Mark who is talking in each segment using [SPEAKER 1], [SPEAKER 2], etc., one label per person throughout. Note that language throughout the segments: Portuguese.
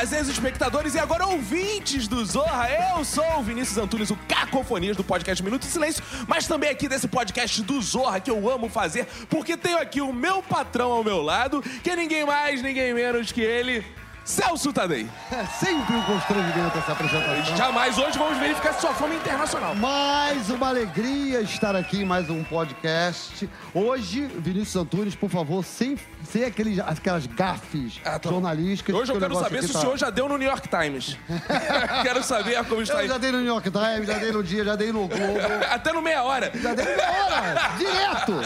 [SPEAKER 1] Prazer, espectadores e agora ouvintes do Zorra. Eu sou o Vinícius Antunes, o Cacofonias do podcast Minuto de Silêncio, mas também aqui desse podcast do Zorra que eu amo fazer, porque tenho aqui o meu patrão ao meu lado, que é ninguém mais, ninguém menos que ele, Celso Tadei.
[SPEAKER 2] É sempre um constrangimento essa apresentação.
[SPEAKER 1] Jamais hoje vamos verificar sua fama internacional.
[SPEAKER 2] Mais uma alegria estar aqui em mais um podcast. Hoje, Vinícius Antunes, por favor, sem, sem aqueles, aquelas gafes
[SPEAKER 1] Ah, tá.
[SPEAKER 2] jornalísticas.
[SPEAKER 1] Hoje eu
[SPEAKER 2] que
[SPEAKER 1] quero saber se
[SPEAKER 2] tá-
[SPEAKER 1] o senhor já deu no New York Times. quero saber como está
[SPEAKER 2] Eu
[SPEAKER 1] aí.
[SPEAKER 2] já dei no New York Times, já dei no Dia, já dei no Globo.
[SPEAKER 1] Até no meia hora.
[SPEAKER 2] Já dei meia hora, direto.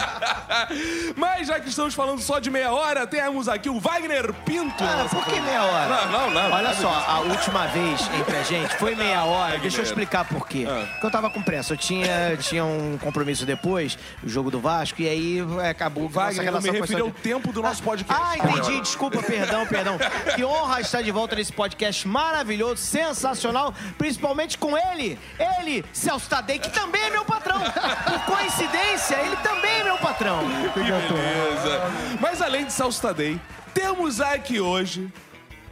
[SPEAKER 1] Mas já que estamos falando só de meia hora, temos aqui o Wagner Pinto.
[SPEAKER 3] Cara, por que meia hora?
[SPEAKER 1] Não, não, não.
[SPEAKER 3] Olha só, a última vez entre a gente foi meia hora. Deixa eu explicar por quê.
[SPEAKER 1] Ah.
[SPEAKER 3] Porque eu tava com pressa. Eu tinha, tinha um compromisso depois, o jogo do Vasco, e aí é, acabou que nossa
[SPEAKER 1] me
[SPEAKER 3] relação foi
[SPEAKER 1] referi ao tempo do nosso podcast.
[SPEAKER 3] Ah, entendi. Desculpa, perdão, perdão. Que honra estar de volta nesse podcast maravilhoso, sensacional, principalmente com ele, ele, Celso Tadei, que também é meu patrão. Por coincidência, ele também é meu patrão.
[SPEAKER 1] Que beleza. Mas além de Celso Tadei, temos aqui hoje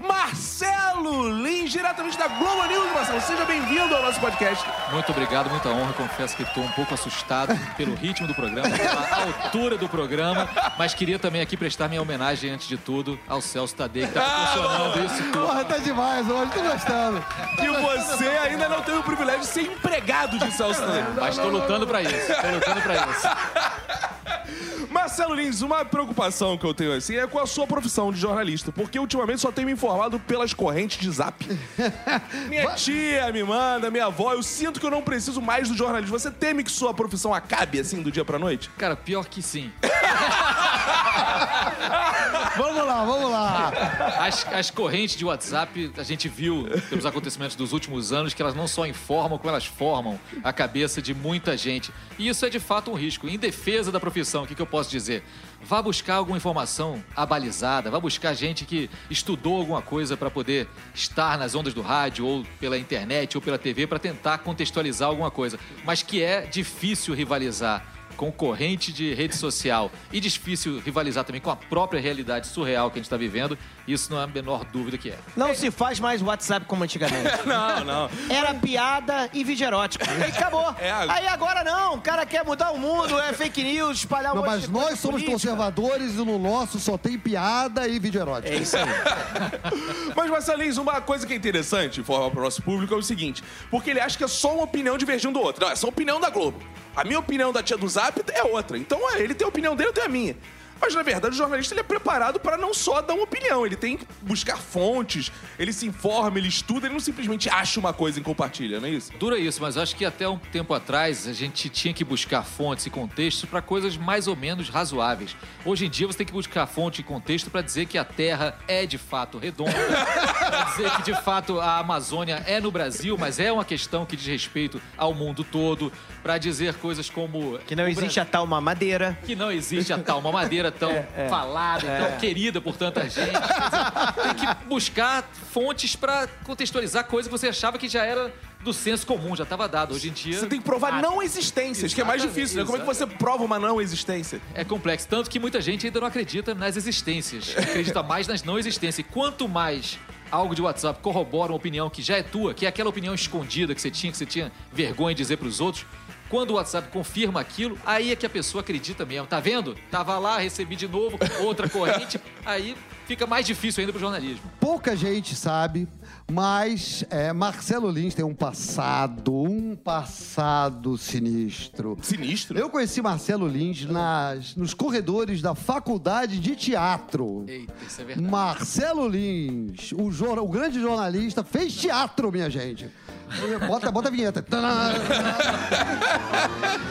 [SPEAKER 1] Marcelo Lins, diretamente da Globo News. Marcelo, seja bem-vindo ao nosso podcast.
[SPEAKER 4] Muito obrigado, muita honra. Confesso que estou um pouco assustado pelo ritmo do programa, pela altura do programa, mas queria também aqui prestar minha homenagem, antes de tudo, ao Celso Tadei, que está proporcionando isso tudo.
[SPEAKER 2] Porra, tá demais hoje, tô gostando.
[SPEAKER 1] E você ainda não teve o privilégio de ser empregado de Celso Tadei.
[SPEAKER 4] Mas estou lutando para isso, estou lutando para isso.
[SPEAKER 1] Marcelo Lins, uma preocupação que eu tenho assim é com a sua profissão de jornalista, porque ultimamente só tenho me informado pelas correntes de zap. minha tia me manda, minha avó, eu sinto que eu não preciso mais do jornalismo. Você teme que sua profissão acabe assim do dia pra noite?
[SPEAKER 4] Cara, pior que sim.
[SPEAKER 2] Vamos lá.
[SPEAKER 4] As, as correntes de WhatsApp, a gente viu pelos acontecimentos dos últimos anos que elas não só informam, como elas formam a cabeça de muita gente. E isso é de fato um risco. Em defesa da profissão, o que, que eu posso dizer? Vá buscar alguma informação abalizada, vá buscar gente que estudou alguma coisa para poder estar nas ondas do rádio, ou pela internet, ou pela TV, para tentar contextualizar alguma coisa. Mas que é difícil rivalizar com corrente de rede social. E difícil rivalizar também com a própria realidade surreal que a gente está vivendo, isso não é a menor dúvida que é.
[SPEAKER 3] Não se faz mais WhatsApp como antigamente.
[SPEAKER 1] Não, não.
[SPEAKER 3] Era piada e vídeo erótico. E acabou.
[SPEAKER 1] É,
[SPEAKER 3] Aí agora não, o cara quer mudar o mundo, é fake news, espalhar um
[SPEAKER 2] Não,
[SPEAKER 3] monte
[SPEAKER 2] mas nós somos
[SPEAKER 3] política.
[SPEAKER 2] conservadores e no nosso só tem piada e vídeo erótico.
[SPEAKER 3] É isso aí.
[SPEAKER 1] Mas, Marcelo Lins, uma coisa que é interessante informar para o nosso público é o seguinte: porque ele acha que é só uma opinião divergindo do outro. Não, é só opinião da Globo. A minha opinião da tia do Zap é outra. Então, é, ele tem a opinião dele, eu tenho a minha. Mas, na verdade, o jornalista ele é preparado para não só dar uma opinião. Ele tem que buscar fontes, ele se informa, ele estuda, ele não simplesmente acha uma coisa e compartilha, não é isso?
[SPEAKER 4] Dura isso, mas acho que até um tempo atrás a gente tinha que buscar fontes e contextos para coisas mais ou menos razoáveis. Hoje em dia você tem que buscar fonte e contexto para dizer que a Terra é de fato redonda, para dizer que de fato a Amazônia é no Brasil, mas é uma questão que diz respeito ao mundo todo, para dizer coisas como
[SPEAKER 3] Que não existe
[SPEAKER 4] Bra-
[SPEAKER 3] a tal mamadeira.
[SPEAKER 4] que não existe a tal mamadeira tão falada, tão querida por tanta gente. Dizer, Tem que buscar fontes para contextualizar coisas que você achava que já era do senso comum, já estava dado. Hoje em dia
[SPEAKER 1] Você tem que provar não existências, que é mais difícil, né? Como é que você prova uma não existência?
[SPEAKER 4] é complexo. Tanto que muita gente ainda não acredita nas existências. Acredita mais nas não existências. E quanto mais algo de WhatsApp corrobora uma opinião que já é tua, que é aquela opinião escondida que você tinha, que você tinha vergonha de dizer para os outros, quando o WhatsApp confirma aquilo, aí é que a pessoa acredita mesmo. Tá vendo? Tava lá, recebi de novo outra corrente, aí fica mais difícil ainda pro jornalismo.
[SPEAKER 2] Pouca gente sabe, mas é, Marcelo Lins tem um passado, um passado sinistro.
[SPEAKER 1] Sinistro.
[SPEAKER 2] Eu conheci Marcelo Lins nas, nos corredores da Faculdade de Teatro.
[SPEAKER 4] Eita, isso é verdade.
[SPEAKER 2] Marcelo Lins, o, o grande jornalista, fez teatro, minha gente. Bota, bota a vinheta.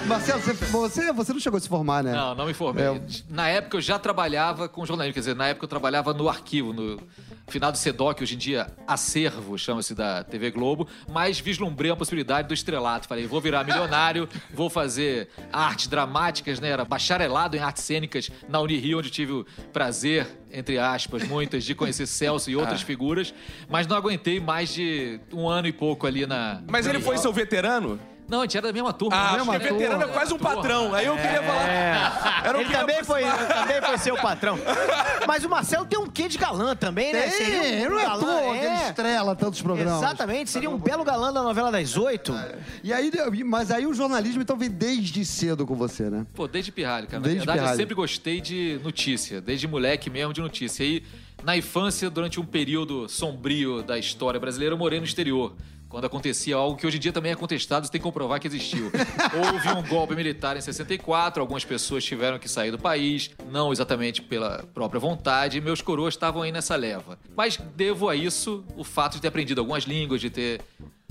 [SPEAKER 2] Marcelo, você, você, você não chegou a se formar, né?
[SPEAKER 4] Não, não me formei.
[SPEAKER 2] É.
[SPEAKER 4] Na época eu já trabalhava com jornalismo, quer dizer, na época eu trabalhava no arquivo, no final do SEDOC, hoje em dia acervo, chama-se da TV Globo, mas vislumbrei a possibilidade do estrelato. Falei, vou virar milionário, vou fazer artes dramáticas, né? Era bacharelado em artes cênicas na Unirio, onde tive o prazer, entre aspas, muitas, de conhecer Celso e outras figuras, mas não aguentei mais de um ano e pouco ali na.
[SPEAKER 1] Mas ele foi seu veterano?
[SPEAKER 4] Não, a gente era da mesma turma.
[SPEAKER 1] Ah,
[SPEAKER 4] né?
[SPEAKER 1] acho que
[SPEAKER 2] turma.
[SPEAKER 1] veterano é quase um patrão. Aí eu queria falar. Eu não
[SPEAKER 3] Ele
[SPEAKER 1] queria
[SPEAKER 3] também foi, também foi seu patrão. Mas o Marcelo tem um quê de galã também, né? Seria um
[SPEAKER 2] Tem, não é à
[SPEAKER 3] galã,
[SPEAKER 2] toa que ele
[SPEAKER 3] é.
[SPEAKER 2] estrela tantos programas.
[SPEAKER 3] Exatamente, seria um belo galã da novela das oito.
[SPEAKER 2] E aí, mas aí o jornalismo então vem desde cedo com você, né?
[SPEAKER 4] Pô, desde pirralho, cara.
[SPEAKER 2] Desde
[SPEAKER 4] na verdade,
[SPEAKER 2] pirralho.
[SPEAKER 4] eu sempre gostei de notícia, desde moleque mesmo de notícia. E na infância, durante um período sombrio da história brasileira, eu morei no exterior. Quando acontecia algo que hoje em dia também é contestado, você tem que comprovar que existiu. Houve um golpe militar em 64, algumas pessoas tiveram que sair do país, não exatamente pela própria vontade, e meus coroas estavam aí nessa leva. Mas devo a isso o fato de ter aprendido algumas línguas, de ter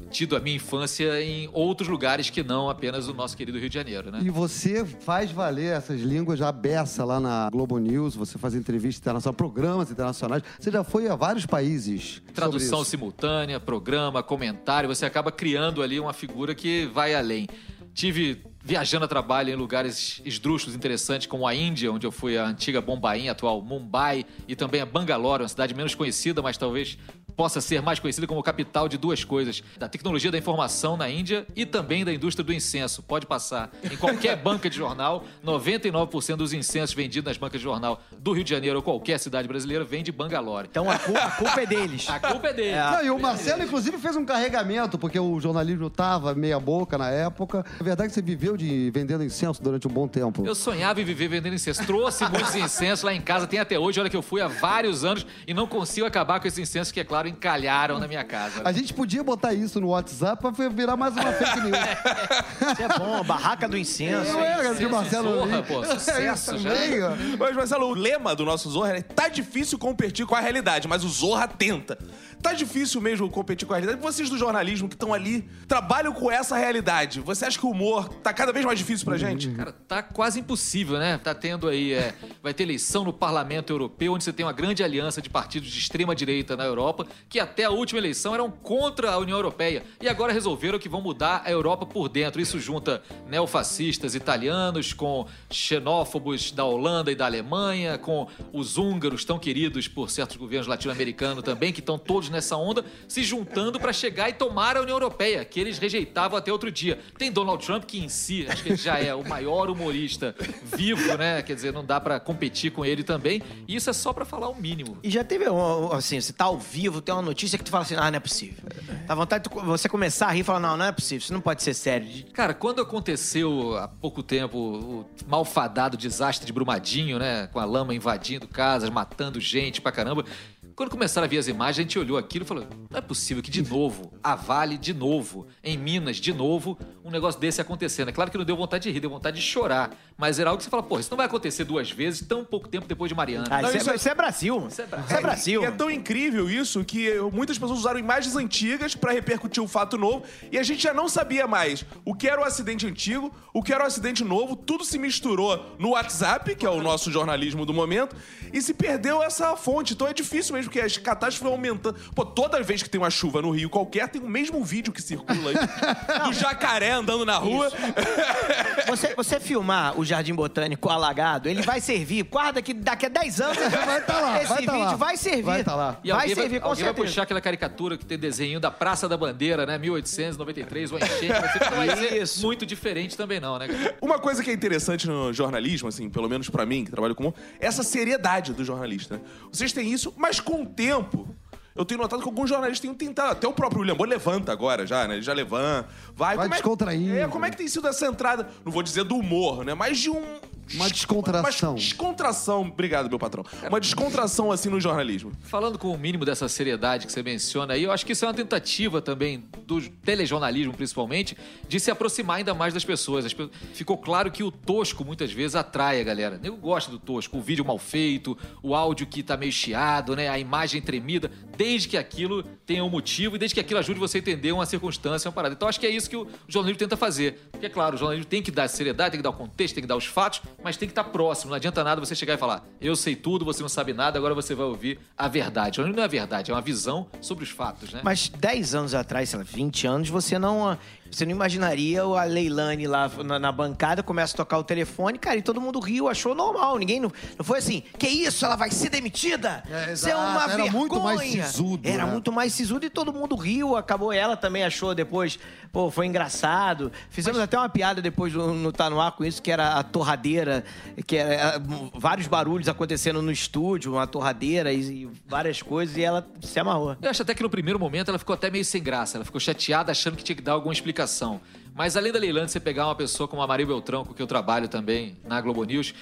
[SPEAKER 4] tido a minha infância em outros lugares que não apenas o nosso querido Rio de Janeiro, né?
[SPEAKER 2] E você faz valer essas línguas já beça lá na Globo News, você faz entrevistas internacionais, programas internacionais. Você já foi a vários países.
[SPEAKER 4] Tradução simultânea, programa, comentário, você acaba criando ali uma figura que vai além. Tive viajando a trabalho em lugares esdrúxulos interessantes, como a Índia, onde eu fui a antiga Bombaim, atual Mumbai, e também a Bangalore, uma cidade menos conhecida, mas talvez possa ser mais conhecida como capital de duas coisas: da tecnologia da informação na Índia e também da indústria do incenso. Pode passar em qualquer banca de jornal, 99% dos incensos vendidos nas bancas de jornal do Rio de Janeiro ou qualquer cidade brasileira vem de Bangalore.
[SPEAKER 3] Então a culpa, a culpa é deles.
[SPEAKER 4] A culpa é dele.
[SPEAKER 2] Não, e o Marcelo, inclusive, fez um carregamento, porque o jornalismo tava meia boca na época. É verdade que você viveu de vendendo incenso durante um bom tempo.
[SPEAKER 4] Eu sonhava em viver vendendo incenso. Trouxe muitos incensos lá em casa, tem até hoje. Olha que eu fui há vários anos e não consigo acabar com esses incensos que, é claro, encalharam na minha casa.
[SPEAKER 2] A gente podia botar isso no WhatsApp pra virar mais uma fake news.
[SPEAKER 3] Isso é bom, barraca do incenso.
[SPEAKER 2] É, cara, de
[SPEAKER 4] Incenso
[SPEAKER 2] Marcelo
[SPEAKER 4] Zorra,
[SPEAKER 2] Lins.
[SPEAKER 4] pô,
[SPEAKER 2] É
[SPEAKER 4] sucesso
[SPEAKER 2] isso
[SPEAKER 4] já.
[SPEAKER 2] também, ó.
[SPEAKER 1] Mas, Marcelo, o lema do nosso Zorra é tá difícil competir com a realidade, mas o Zorra tenta. Tá difícil mesmo competir com a realidade. Vocês do jornalismo que estão ali trabalham com essa realidade. Você acha que o humor tá cada vez mais difícil pra gente?
[SPEAKER 4] Cara, tá quase impossível, né? Tá tendo aí, é, vai ter eleição no Parlamento Europeu, onde você tem uma grande aliança de partidos de extrema direita na Europa, que até a última eleição eram contra a União Europeia. E agora resolveram que vão mudar a Europa por dentro. Isso junta neofascistas italianos com xenófobos da Holanda e da Alemanha, com os húngaros tão queridos por certos governos latino-americanos também, que estão todos nessa onda, se juntando para chegar e tomar a União Europeia, que eles rejeitavam até outro dia. Tem Donald Trump, que em si, acho que ele já é o maior humorista vivo, né? Quer dizer, não dá para competir com ele também. E isso é só para falar o mínimo.
[SPEAKER 3] E já teve, assim, você tá ao vivo, tem uma notícia que tu fala assim, ah, não é possível. Dá vontade de tu- você começar a rir e falar, não, não é possível, isso não pode ser sério.
[SPEAKER 4] Cara, quando aconteceu há pouco tempo o malfadado desastre de Brumadinho, né? Com a lama invadindo casas, matando gente pra caramba. Quando começaram a ver as imagens, a gente olhou aquilo e falou: não é possível que de novo, a Vale de novo, em Minas de novo, um negócio desse acontecendo. É claro que não deu vontade de rir, deu vontade de chorar. Mas era algo que você fala: porra, isso não vai acontecer duas vezes tão pouco tempo depois de Mariana.
[SPEAKER 3] Ah,
[SPEAKER 1] Não,
[SPEAKER 3] isso,
[SPEAKER 1] isso
[SPEAKER 3] é,
[SPEAKER 1] é-
[SPEAKER 3] isso é Brasil. Isso é Brasil.
[SPEAKER 1] E é tão incrível isso que muitas pessoas usaram imagens antigas pra repercutir o fato novo e a gente já não sabia mais o que era o acidente antigo, o que era o acidente novo, tudo se misturou no WhatsApp, que é o nosso jornalismo do momento, e se perdeu essa fonte. Então é difícil mesmo, porque as catástrofes vão aumentando. Pô, toda vez que tem uma chuva no Rio qualquer, tem o mesmo vídeo que circula aí do jacaré andando na rua.
[SPEAKER 3] Você, você filmar o Jardim Botânico alagado, ele vai servir. Guarda que daqui a 10 anos
[SPEAKER 2] Vai tá lá,
[SPEAKER 3] esse
[SPEAKER 2] vai tá
[SPEAKER 3] vídeo
[SPEAKER 2] lá.
[SPEAKER 3] vai servir.
[SPEAKER 2] Vai tá lá.
[SPEAKER 4] E
[SPEAKER 3] vai servir,
[SPEAKER 4] vai,
[SPEAKER 3] com
[SPEAKER 4] alguém vai
[SPEAKER 3] certeza.
[SPEAKER 4] puxar aquela caricatura que tem desenho da Praça da Bandeira, né? 1893, o enchente. Vai ser, vai
[SPEAKER 3] Isso.
[SPEAKER 4] muito diferente também, não, né? cara?
[SPEAKER 1] Uma coisa que é interessante no jornalismo, assim, pelo menos pra mim, que trabalho com é essa seriedade do jornalista. né? Vocês têm isso, mas com o tempo. Eu tenho notado que alguns jornalistas têm tentado. Até o próprio William Bonner levanta agora já, né? Ele já levanta. Vai,
[SPEAKER 2] Vai
[SPEAKER 1] como é
[SPEAKER 2] descontraindo.
[SPEAKER 1] É, como é que tem sido essa entrada? Não vou dizer do humor, né? Mas de um.
[SPEAKER 2] Uma descontração.
[SPEAKER 1] Uma descontração. Obrigado, meu patrão. Uma descontração, assim, no jornalismo.
[SPEAKER 4] Falando com o mínimo dessa seriedade que você menciona aí, eu acho que isso é uma tentativa também do telejornalismo, principalmente, de se aproximar ainda mais das pessoas. As pe- Ficou claro que o tosco muitas vezes atrai a galera. Eu gosto do tosco, o vídeo mal feito, o áudio que tá meio chiado, né? A imagem tremida, desde que aquilo tenha um motivo e desde que aquilo ajude você a entender uma circunstância, uma parada. Então acho que é isso que o jornalismo tenta fazer. Porque, é claro, o jornalismo tem que dar seriedade, tem que dar o contexto, tem que dar os fatos, mas tem que estar próximo. Não adianta nada você chegar e falar, eu sei tudo, você não sabe nada, agora você vai ouvir a verdade. Não é a verdade, é uma visão sobre os fatos, né?
[SPEAKER 3] Mas 10 anos atrás, sei lá, 20 anos, você não. Você não imaginaria a Leilani lá na, na bancada, começa a tocar o telefone, cara, e todo mundo riu, achou normal. Ninguém não, não foi assim, que isso, ela vai ser demitida?
[SPEAKER 2] É,
[SPEAKER 3] Isso é uma
[SPEAKER 2] era
[SPEAKER 3] vergonha.
[SPEAKER 2] muito mais sisudo,
[SPEAKER 3] Era
[SPEAKER 2] né?
[SPEAKER 3] muito mais sisudo e todo mundo riu. Acabou, ela também achou depois, pô, foi engraçado. Fizemos até uma piada depois no, no Tá No Ar com isso, que era a torradeira, que era é, vários barulhos acontecendo no estúdio, uma torradeira e, e várias coisas, e ela se amarrou.
[SPEAKER 4] Eu acho até que no primeiro momento ela ficou até meio sem graça. Ela ficou chateada, achando que tinha que dar alguma explicação. Mas além da Leilândia, você pegar uma pessoa como a Maria Beltrão, com que eu trabalho também na Globo News,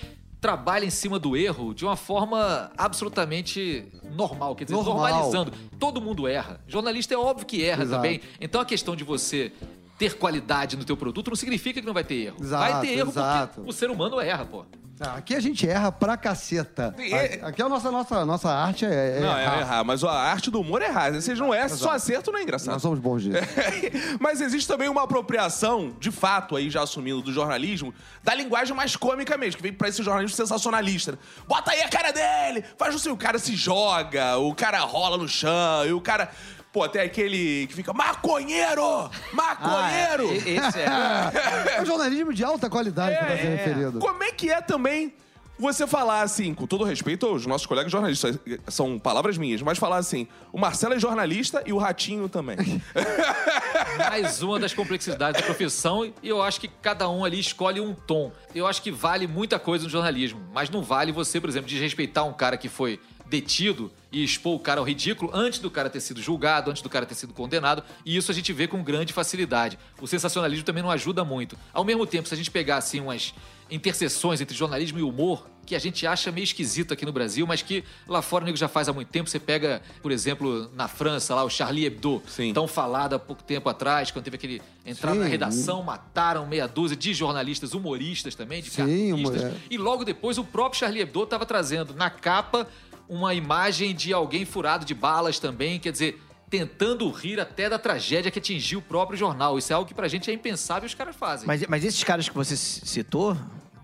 [SPEAKER 4] trabalha em cima do erro de uma forma absolutamente normal, quer dizer,
[SPEAKER 2] Normal.
[SPEAKER 4] normalizando. Todo mundo erra. Jornalista é óbvio que erra
[SPEAKER 2] Exato.
[SPEAKER 4] também. Então a questão de você ter qualidade no teu produto não significa que não vai ter erro.
[SPEAKER 2] Exato,
[SPEAKER 4] vai ter erro
[SPEAKER 2] exato.
[SPEAKER 4] porque o ser humano erra, pô.
[SPEAKER 2] Ah, Aqui a gente erra pra caceta.
[SPEAKER 1] E-
[SPEAKER 2] Aqui a nossa, nossa, nossa arte é, é
[SPEAKER 1] Não, é
[SPEAKER 2] errar.
[SPEAKER 1] errar, mas a arte do humor é errar. Vocês não erram, só acertam não é engraçado.
[SPEAKER 2] Nós somos bons disso.
[SPEAKER 1] Mas existe também uma apropriação, de fato, aí já assumindo do jornalismo, da linguagem mais cômica mesmo, que vem pra esse jornalismo sensacionalista. Bota aí a cara dele! Faz assim, o cara se joga, o cara rola no chão, e o cara. Pô, tem aquele que fica maconheiro! Maconheiro!
[SPEAKER 3] Ah, e- esse é.
[SPEAKER 2] É um jornalismo de alta qualidade que tá sendo referido.
[SPEAKER 1] Como é que é também você falar assim, com todo respeito aos nossos colegas jornalistas, são palavras minhas, mas falar assim, o Marcelo é jornalista e o Ratinho também.
[SPEAKER 4] mais uma das complexidades da profissão e eu acho que cada um ali escolhe um tom. Eu acho que vale muita coisa no jornalismo, mas não vale você, por exemplo, desrespeitar um cara que foi detido e expor o cara ao ridículo antes do cara ter sido julgado, antes do cara ter sido condenado, e isso a gente vê com grande facilidade. O sensacionalismo também não ajuda muito. Ao mesmo tempo, se a gente pegar assim umas interseções entre jornalismo e humor, que a gente acha meio esquisito aqui no Brasil, mas que lá fora o nego já faz há muito tempo. Você pega, por exemplo, na França, lá o Charlie Hebdo,
[SPEAKER 1] Sim.
[SPEAKER 4] tão falado há pouco tempo atrás, quando teve aquele entrar na redação, mataram meia dúzia de jornalistas humoristas também, de
[SPEAKER 2] Sim,
[SPEAKER 4] cartistas.
[SPEAKER 2] é.
[SPEAKER 4] E logo depois o próprio Charlie Hebdo estava trazendo na capa uma imagem de alguém furado de balas também, quer dizer, tentando rir até da tragédia que atingiu o próprio jornal. Isso é algo que pra gente é impensável e os caras fazem.
[SPEAKER 3] Mas, mas esses caras que você citou,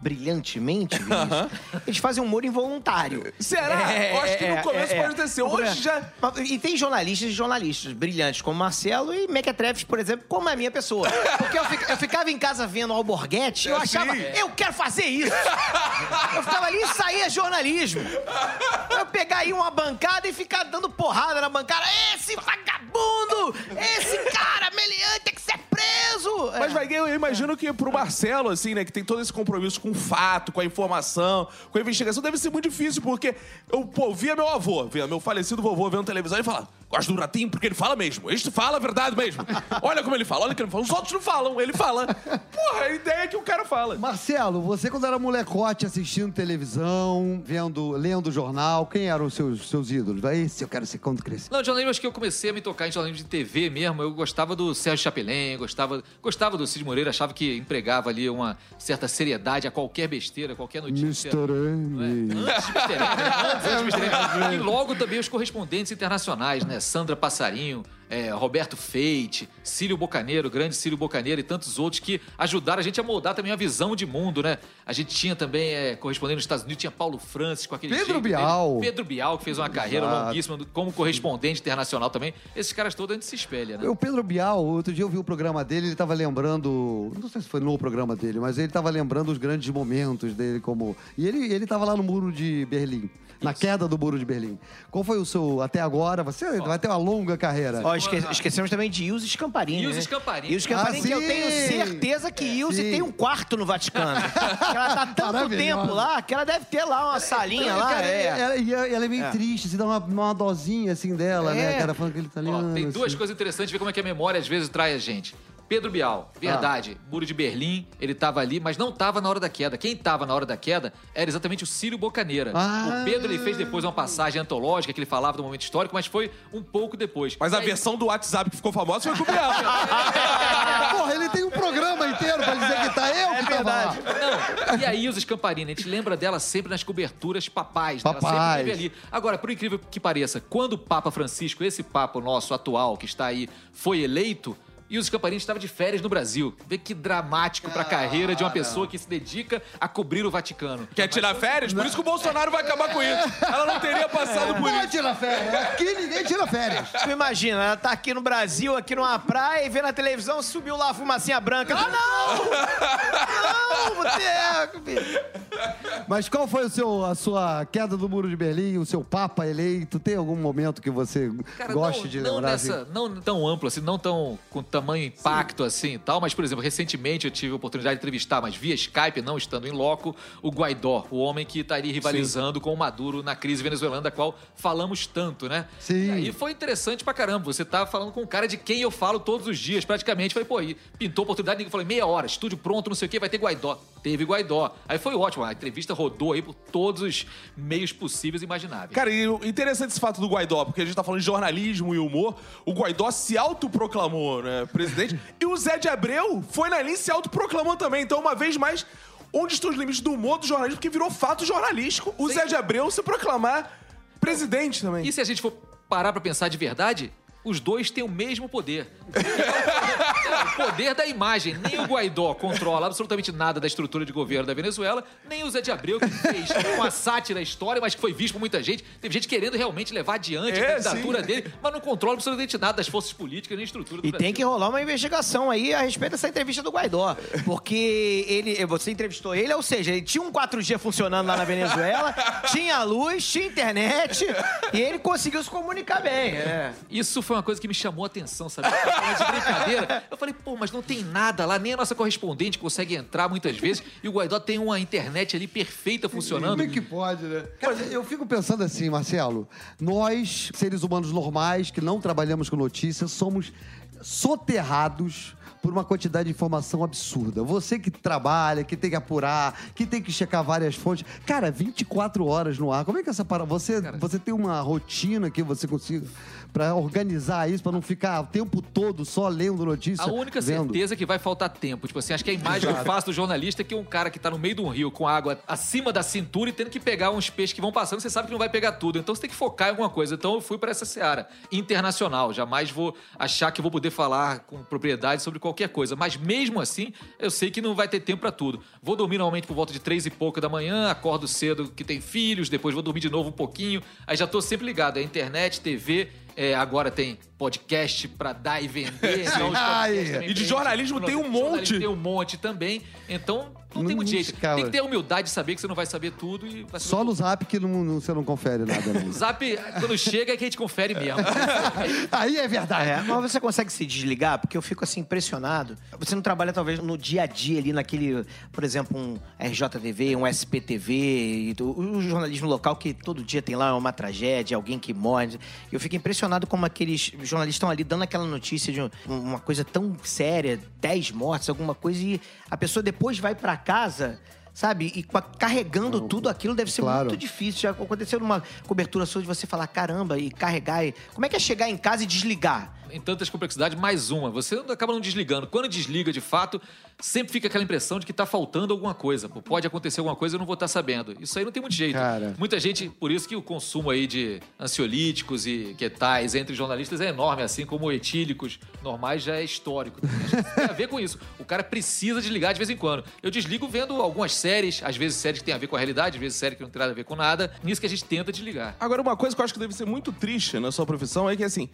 [SPEAKER 3] brilhantemente, Vinícius, eles fazem humor involuntário.
[SPEAKER 1] Será? Eu acho que no começo pode acontecer. Hoje já-
[SPEAKER 3] E tem jornalistas e jornalistas brilhantes, como Marcelo e Mequetrefes, por exemplo, como é a minha pessoa. Porque eu, eu ficava em casa vendo Alborguete e eu
[SPEAKER 1] É,
[SPEAKER 3] achava,
[SPEAKER 1] sim.
[SPEAKER 3] eu quero fazer isso. Eu ficava ali, aí é jornalismo. Eu pegar aí uma bancada e ficar dando porrada na bancada. Esse vagabundo! Esse cara meliante tem que ser preso!
[SPEAKER 1] Mas,
[SPEAKER 3] É.
[SPEAKER 1] vai, eu imagino que pro Marcelo, assim, né, que tem todo esse compromisso com o fato, com a informação, com a investigação, deve ser muito difícil, porque eu, pô, via meu avô, via meu falecido vovô vendo televisão e falar, gosto do Ratinho porque ele fala mesmo, este fala a verdade mesmo. Olha como ele fala, olha o que ele fala. Os outros não falam, ele fala. Porra, a ideia é que o cara fala.
[SPEAKER 2] Marcelo, você quando era molecote assistindo televisão, vendo, lendo jornal, quem eram os seus, seus ídolos? Vai, esse eu quero ser quando crescer.
[SPEAKER 4] Não, jornalismo, acho que eu comecei a me tocar em jornalismo de TV mesmo. Eu gostava do Sérgio Chapelin, gostava, gostava do Cid Moreira, achava que empregava ali uma certa seriedade a qualquer besteira, a qualquer notícia.
[SPEAKER 2] Mr. M.
[SPEAKER 4] Antes de Mr. M, né? Antes, antes de Mr. M. E logo também os correspondentes internacionais, né? Sandra Passarinho, é, Roberto Feite, Cílio Bocaneiro, grande Cílio Bocaneiro e tantos outros que ajudaram a gente a moldar também a visão de mundo, né? A gente tinha também, é, correspondente nos Estados Unidos, tinha Paulo Francis com aquele
[SPEAKER 2] Pedro
[SPEAKER 4] jeito dele.
[SPEAKER 2] Bial.
[SPEAKER 4] Pedro Bial, que fez uma carreira
[SPEAKER 2] Exato.
[SPEAKER 4] longuíssima do- como correspondente internacional também. Esses caras todos a gente se espelha, né?
[SPEAKER 2] O Pedro Bial, outro dia eu vi o programa dele, ele tava lembrando, não sei se foi no programa dele, mas ele tava lembrando os grandes momentos dele como... E ele, ele tava lá no Muro de Berlim, na queda do Muro de Berlim. Qual foi o seu, até agora, você vai ter uma longa carreira.
[SPEAKER 3] Ó, esque- esquecemos também de Ilse Scamparini.
[SPEAKER 4] Ilse
[SPEAKER 3] né?
[SPEAKER 4] Scamparini.
[SPEAKER 3] Ilse Scamparini,
[SPEAKER 2] Ah,
[SPEAKER 3] que eu tenho certeza que Ilse
[SPEAKER 2] Sim.
[SPEAKER 3] tem um quarto no Vaticano. Que ela tá tanto tempo lá que ela deve ter lá uma salinha lá.
[SPEAKER 2] Cara,
[SPEAKER 3] é.
[SPEAKER 2] ela, e ela é meio
[SPEAKER 3] É.
[SPEAKER 2] triste, assim, dá uma, uma dosinha assim dela, né,
[SPEAKER 3] É.
[SPEAKER 2] cara, falando que ele tá
[SPEAKER 4] Ó, tem duas
[SPEAKER 2] assim.
[SPEAKER 4] coisas interessantes, ver como é que a memória às vezes trai a gente. Pedro Bial, verdade, Muro de Berlim, ele tava ali, mas não tava na hora da queda. Quem tava na hora da queda era exatamente o Círio Bocaneira.
[SPEAKER 2] Ah.
[SPEAKER 4] O Pedro ele fez depois uma passagem antológica que ele falava do momento histórico, mas foi um pouco depois.
[SPEAKER 1] Mas a
[SPEAKER 4] aí-
[SPEAKER 1] versão do WhatsApp que ficou famosa foi com o Bial.
[SPEAKER 2] Porra, ele tem um programa inteiro pra dizer que tá eu que tava lá.
[SPEAKER 4] Não. E aí, os Scamparina, a gente lembra dela sempre nas coberturas papais. né? Ela sempre
[SPEAKER 2] Papais.
[SPEAKER 4] ali. Agora, por incrível que pareça, quando o Papa Francisco, esse Papa nosso atual, que está aí, foi eleito, e os Scamparini estavam de férias no Brasil. Vê que dramático pra carreira de uma pessoa que se dedica a cobrir o Vaticano.
[SPEAKER 1] Quer tirar férias? Por isso que o Bolsonaro vai acabar com isso. Ela não teria passado por
[SPEAKER 2] Pode
[SPEAKER 1] isso.
[SPEAKER 2] tirar férias. Aqui ninguém tira férias.
[SPEAKER 3] Tu imagina, ela tá aqui no Brasil, aqui numa praia, e vê na televisão, subiu lá a fumacinha branca. Ela, não! Não, boteco.
[SPEAKER 2] Mas qual foi o seu, a sua queda do Muro de Berlim, o seu Papa eleito? Tem algum momento que você goste
[SPEAKER 4] não,
[SPEAKER 2] de
[SPEAKER 4] não
[SPEAKER 2] lembrar?
[SPEAKER 4] nessa,
[SPEAKER 2] assim?
[SPEAKER 4] não tão amplo assim, não tão com tamanho impacto assim e tal, mas por exemplo, recentemente eu tive a oportunidade de entrevistar, mas via Skype, não estando em loco, o Guaidó, o homem que estaria rivalizando com o Maduro na crise venezuelana da qual falamos tanto, né?
[SPEAKER 2] Sim.
[SPEAKER 4] E foi interessante pra caramba. Você tá falando com um cara de quem eu falo todos os dias, praticamente. Falei, pô, e pintou a oportunidade, ninguém falou, meia hora, estúdio pronto, não sei o que, vai ter Guaidó. Teve Guaidó. Aí foi ótimo, a entrevista rodou aí por todos os meios possíveis e imagináveis.
[SPEAKER 1] Cara, e o interessante esse fato do Guaidó, porque a gente tá falando de jornalismo e humor. O Guaidó se autoproclamou, né, presidente. e o Zé de Abreu foi na linha e se autoproclamou também. Então, uma vez mais, onde estão os limites do humor do jornalismo? Porque virou fato jornalístico o Zé de Abreu se proclamar presidente também.
[SPEAKER 4] E se a gente for parar pra pensar de verdade, os dois têm o mesmo poder. O poder da imagem. Nem o Guaidó controla absolutamente nada da estrutura de governo da Venezuela, nem o Zé de Abreu, que fez uma sátira história, mas que foi visto por muita gente. Teve gente querendo realmente levar adiante
[SPEAKER 1] É,
[SPEAKER 4] a candidatura
[SPEAKER 1] sim.
[SPEAKER 4] dele, mas não controla absolutamente nada das forças políticas nem estrutura do
[SPEAKER 3] E
[SPEAKER 4] Brasil.
[SPEAKER 3] tem que rolar uma investigação aí a respeito dessa entrevista do Guaidó. Porque ele, você entrevistou ele, ou seja, ele tinha um 4G funcionando lá na Venezuela, tinha luz, tinha internet, e ele conseguiu se comunicar bem. É.
[SPEAKER 4] Isso foi uma coisa que me chamou a atenção, sabe? Falando de brincadeira. Eu falei, pô, mas não tem nada lá, nem a nossa correspondente consegue entrar muitas vezes, e o Guaidó tem uma internet ali perfeita funcionando.
[SPEAKER 2] Como é que pode, né? Cara, eu fico pensando assim, Marcelo. Nós, seres humanos normais, que não trabalhamos com notícias, somos soterrados por uma quantidade de informação absurda. Você que trabalha, que tem que apurar, que tem que checar várias fontes. Cara, 24 horas no ar. Como é que essa parada... Você, você tem uma rotina que você consiga pra organizar isso, pra não ficar o tempo todo só lendo notícia,
[SPEAKER 4] A única
[SPEAKER 2] vendo.
[SPEAKER 4] certeza é que vai faltar tempo. Tipo assim, acho que a imagem que eu faço do jornalista é que um cara que tá no meio de um rio com água acima da cintura e tendo que pegar uns peixes que vão passando, você sabe que não vai pegar tudo. Então você tem que focar em alguma coisa. Então eu fui pra essa seara internacional. Jamais vou achar que vou poder falar com propriedade sobre qualquer coisa. Mas mesmo assim, eu sei que não vai ter tempo pra tudo. Vou dormir normalmente por volta de três e pouca da manhã, acordo cedo que tem filhos, depois vou dormir de novo um pouquinho. Aí já tô sempre ligado. É internet, TV. É, agora tem podcast pra dar e vender. Então,
[SPEAKER 2] Ai,
[SPEAKER 1] e de
[SPEAKER 4] tem.
[SPEAKER 1] jornalismo tem um monte.
[SPEAKER 4] Tem um monte também. Então, não tem
[SPEAKER 2] Não
[SPEAKER 4] muito jeito.
[SPEAKER 2] escala.
[SPEAKER 4] Tem que ter a humildade de saber que você não vai saber tudo e vai saber
[SPEAKER 2] Só no zap que não, não- você não confere nada, não.
[SPEAKER 4] O Zap, quando chega, é que a gente confere mesmo.
[SPEAKER 2] Aí é verdade.
[SPEAKER 3] É, mas você consegue se desligar? Porque eu fico assim impressionado. Você não trabalha talvez no dia a dia ali naquele, por exemplo, um RJTV, um SPTV, e o jornalismo local que todo dia tem lá uma tragédia, alguém que morre. Eu fico impressionado como aqueles jornalistas estão ali dando aquela notícia de um- uma coisa tão séria, 10 mortes, alguma coisa, e a pessoa depois vai pra casa. Sabe? E carregando tudo aquilo deve ser
[SPEAKER 2] claro.
[SPEAKER 3] muito difícil. Já aconteceu numa cobertura sua de você falar, caramba, e carregar. E... Como é que é chegar em casa e desligar?
[SPEAKER 4] Em tantas complexidades, mais uma. Você acaba não desligando. Quando desliga, de fato, sempre fica aquela impressão de que tá faltando alguma coisa. Pô, Pode acontecer alguma coisa e eu não vou estar sabendo. Isso aí não tem muito jeito.
[SPEAKER 2] Cara.
[SPEAKER 4] Muita gente, por isso que o consumo aí de ansiolíticos e quetais entre jornalistas é enorme, assim como etílicos normais já é histórico. Tem a ver com isso. O cara precisa desligar de vez em quando. Eu desligo vendo algumas séries, às vezes séries que tem a ver com a realidade, às vezes séries que não tem nada a ver com nada. Nisso que a gente tenta desligar.
[SPEAKER 1] Agora, uma coisa que eu acho que deve ser muito triste na sua profissão é que, assim,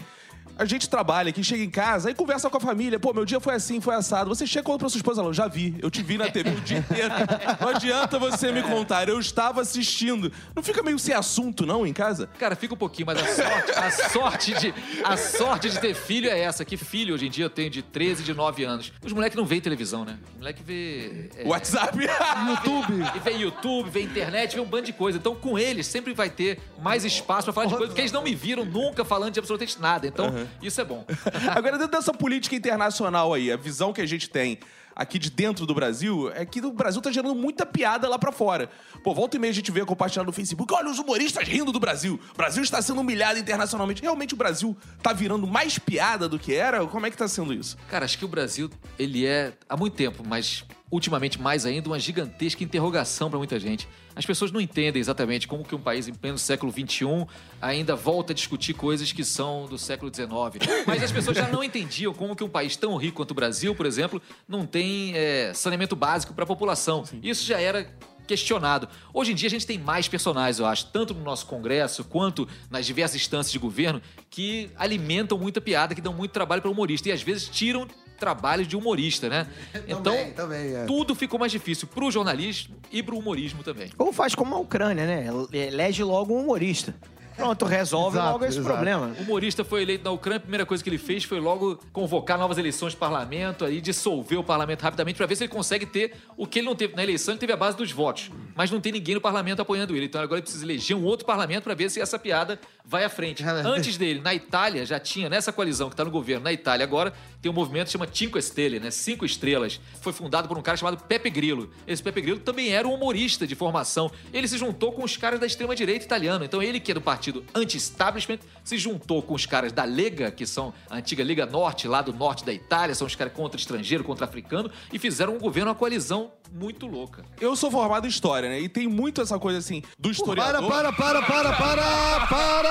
[SPEAKER 1] a gente trabalha aqui, chega em casa, aí conversa com a família. Pô, meu dia foi assim, foi assado. Você chega conta pra sua esposa, já vi, eu te vi na TV o dia inteiro. Não adianta você me contar, eu estava assistindo. Não fica meio sem assunto, não, em casa?
[SPEAKER 4] Cara, fica um pouquinho, mas a sorte, a sorte, de, a sorte de ter filho é essa. Que filho, hoje em dia, eu tenho de 13 e de 9 anos. Os moleques não veem televisão, né? O moleque vê... é,
[SPEAKER 1] WhatsApp.
[SPEAKER 2] YouTube.
[SPEAKER 4] E vê YouTube, vê internet, vê um bando de coisa. Então, com eles, sempre vai ter mais espaço pra falar de coisas, porque eles não me viram nunca falando de absolutamente nada. Então, isso é bom.
[SPEAKER 1] Agora, dentro dessa política internacional aí, a visão que a gente tem aqui de dentro do Brasil é que o Brasil tá gerando muita piada lá pra fora. Pô, volta e meia a gente vê compartilhando no Facebook, olha os humoristas rindo do Brasil. O Brasil está sendo humilhado internacionalmente. Realmente o Brasil tá virando mais piada do que era? Como é que tá sendo isso?
[SPEAKER 4] Cara, acho que o Brasil, ele é, há muito tempo, mas ultimamente mais ainda, uma gigantesca interrogação para muita gente. As pessoas não entendem exatamente como que um país em pleno século XXI ainda volta a discutir coisas que são do século XIX. Mas as pessoas já não entendiam como que um país tão rico quanto o Brasil, por exemplo, não tem é, saneamento básico para a população. Isso já era questionado. Hoje em dia a gente tem mais personagens, eu acho, tanto no nosso Congresso quanto nas diversas instâncias de governo, que alimentam muita piada, que dão muito trabalho para o humorista e às vezes tiram trabalho de humorista, né? Então,
[SPEAKER 2] também, é.
[SPEAKER 4] tudo ficou mais difícil pro jornalismo e pro humorismo também.
[SPEAKER 3] Ou faz como a Ucrânia, né? Elege logo um humorista. Pronto, resolve
[SPEAKER 2] Exato,
[SPEAKER 3] logo esse
[SPEAKER 2] exato.
[SPEAKER 3] problema.
[SPEAKER 4] O humorista foi eleito na Ucrânia, a primeira coisa que ele fez foi logo convocar novas eleições de parlamento, aí dissolver o parlamento rapidamente para ver se ele consegue ter o que ele não teve na eleição, ele teve a base dos votos, mas não tem ninguém no parlamento apoiando ele. Então agora ele precisa eleger um outro parlamento para ver se essa piada vai à frente. Antes dele, na Itália, já tinha nessa coalizão que está no governo, na Itália agora, tem um movimento que chama Cinque Stelle, né? Cinco estrelas. Foi fundado por um cara chamado Pepe Grillo. Esse Pepe Grillo também era um humorista de formação. Ele se juntou com os caras da extrema direita italiana. Então ele que é do partido anti-establishment se juntou com os caras da Lega, que são a antiga Liga Norte, lá do norte da Itália, são os caras contra estrangeiro, contra africano, e fizeram um governo, uma coalizão muito louca.
[SPEAKER 1] Eu sou formado em história, né? E tem muito essa coisa assim do
[SPEAKER 2] Para,
[SPEAKER 1] historiador.
[SPEAKER 2] para, para, para, para, para!
[SPEAKER 1] Nossa,